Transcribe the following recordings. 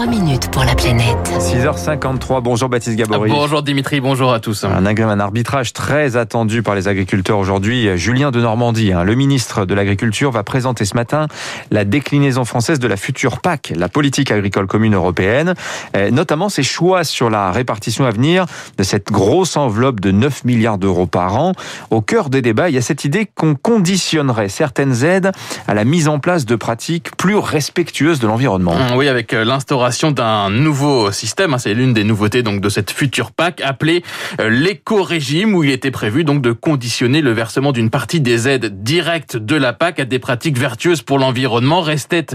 3 minutes pour la planète. 6h53, bonjour Baptiste Gabory. Bonjour Dimitri, bonjour à tous. Un, un arbitrage très attendu par les agriculteurs aujourd'hui. Julien de Normandie, hein, le ministre de l'Agriculture, va présenter ce matin la déclinaison française de la future PAC, la politique agricole commune européenne, euh, notamment ses choix sur la répartition à venir de cette grosse enveloppe de 9 milliards d'euros par an. Au cœur des débats, il y a cette idée qu'on conditionnerait certaines aides à la mise en place de pratiques plus respectueuses de l'environnement. Oui, avec euh, d'un nouveau système, hein, c'est l'une des nouveautés donc de cette future PAC appelée euh, l'éco-régime où il était prévu donc de conditionner le versement d'une partie des aides directes de la PAC à des pratiques vertueuses pour l'environnement. Restait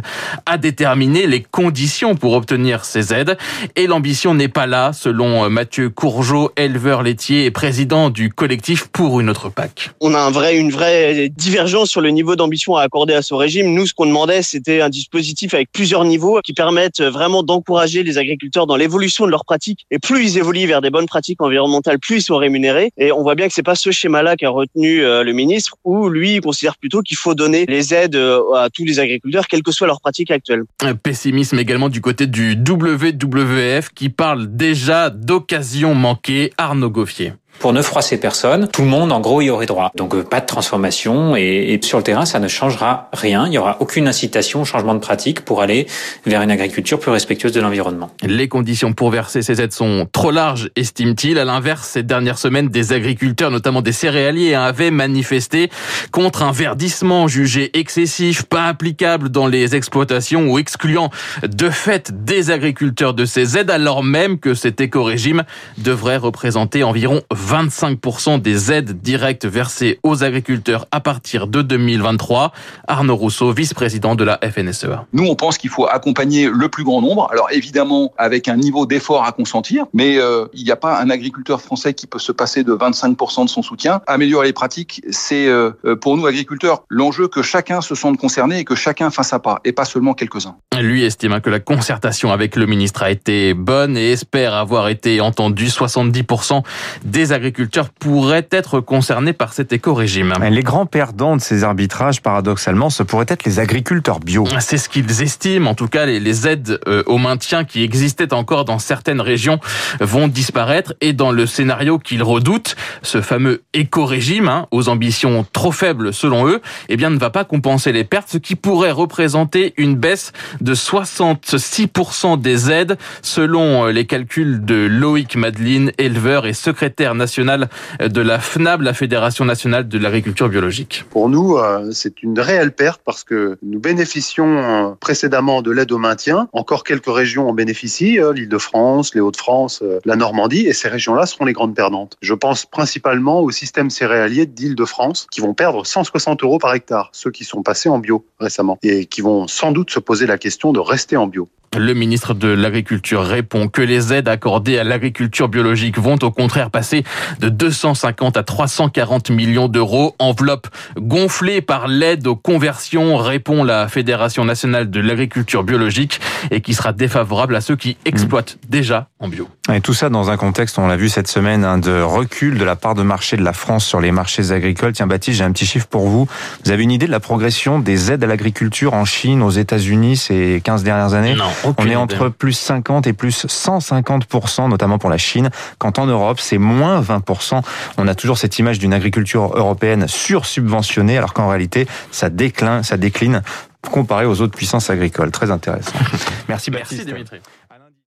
à déterminer les conditions pour obtenir ces aides et l'ambition n'est pas là selon euh, Mathieu Courgeot, éleveur laitier et président du collectif pour une autre PAC. On a un vrai, une vraie divergence sur le niveau d'ambition à accorder à ce régime. Nous, ce qu'on demandait, c'était un dispositif avec plusieurs niveaux qui permettent vraiment d'encourager les agriculteurs dans l'évolution de leurs pratiques. Et plus ils évoluent vers des bonnes pratiques environnementales, plus ils sont rémunérés. Et on voit bien que c'est pas ce schéma-là qu'a retenu euh, le ministre, où lui considère plutôt qu'il faut donner les aides euh, à tous les agriculteurs, quelles que soient leurs pratiques actuelles. Un pessimisme également du côté du WWF qui parle déjà d'occasion manquée. Arnaud Goffier. Pour ne froisser personne, tout le monde, en gros, y aurait droit. Donc euh, pas de transformation et, et, sur le terrain, ça ne changera rien. Il n'y aura aucune incitation au changement de pratique pour aller vers une agriculture plus respectueuse de l'environnement. Les conditions pour verser ces aides sont trop larges, estime-t-il. À l'inverse, ces dernières semaines, des agriculteurs, notamment des céréaliers, avaient manifesté contre un verdissement jugé excessif, pas applicable dans les exploitations ou excluant de fait des agriculteurs de ces aides, alors même que cet éco-régime devrait représenter environ 25% des aides directes versées aux agriculteurs à partir de 2023. Arnaud Rousseau, vice-président de la FNSEA. Nous, on pense qu'il faut accompagner le plus grand nombre. Alors évidemment, avec un niveau d'effort à consentir, mais euh, il n'y a pas un agriculteur français qui peut se passer de 25% de son soutien. Améliorer les pratiques, c'est euh, pour nous agriculteurs l'enjeu que chacun se sente concerné et que chacun fasse à pas, et pas seulement quelques-uns. Lui estime que la concertation avec le ministre a été bonne et espère avoir été entendu. 70% des agriculteurs pourraient être concernés par cet éco-régime. Les grands perdants de ces arbitrages, paradoxalement, ce pourraient être les agriculteurs bio. C'est ce qu'ils estiment. En tout cas, les aides euh, au maintien qui existaient encore dans certaines régions vont disparaître. Et dans le scénario qu'ils redoutent, ce fameux éco-régime, hein, aux ambitions trop faibles selon eux, eh bien, ne va pas compenser les pertes, ce qui pourrait représenter une baisse de 66% des aides, selon euh, les calculs de Loïc Madeline, éleveur et secrétaire national de la FNAB, la Fédération nationale de l'agriculture biologique. Pour nous, euh, c'est une réelle perte parce que nous bénéficions euh, précédemment de l'aide au maintien. Encore quelques régions en bénéficient, euh, l'Île-de-France, les Hauts-de-France, la Normandie, et ces régions-là seront les grandes perdantes. Je pense principalement au système céréalier d'Île-de-France qui vont perdre 160 euros par hectare, ceux qui sont passés en bio récemment, et qui vont sans doute se poser la question de rester en bio. Le ministre de l'Agriculture répond que les aides accordées à l'agriculture biologique vont au contraire passer de 250 à 340 millions d'euros. Enveloppe gonflée par l'aide aux conversions, répond la Fédération nationale de l'agriculture biologique et qui sera défavorable à ceux qui exploitent déjà en bio. Et tout ça dans un contexte, on l'a vu cette semaine, hein, de recul de la part de marché de la France sur les marchés agricoles. Tiens Baptiste, j'ai un petit chiffre pour vous. Vous avez une idée de la progression des aides à l'agriculture en Chine, aux États-Unis ces 15 dernières années? Non. On est entre plus 50 et plus 150%, notamment pour la Chine, quand en Europe, c'est moins 20%. On a toujours cette image d'une agriculture européenne sursubventionnée, alors qu'en réalité, ça décline, ça décline comparé aux autres puissances agricoles. Très intéressant. Merci Baptiste. Merci Dimitri.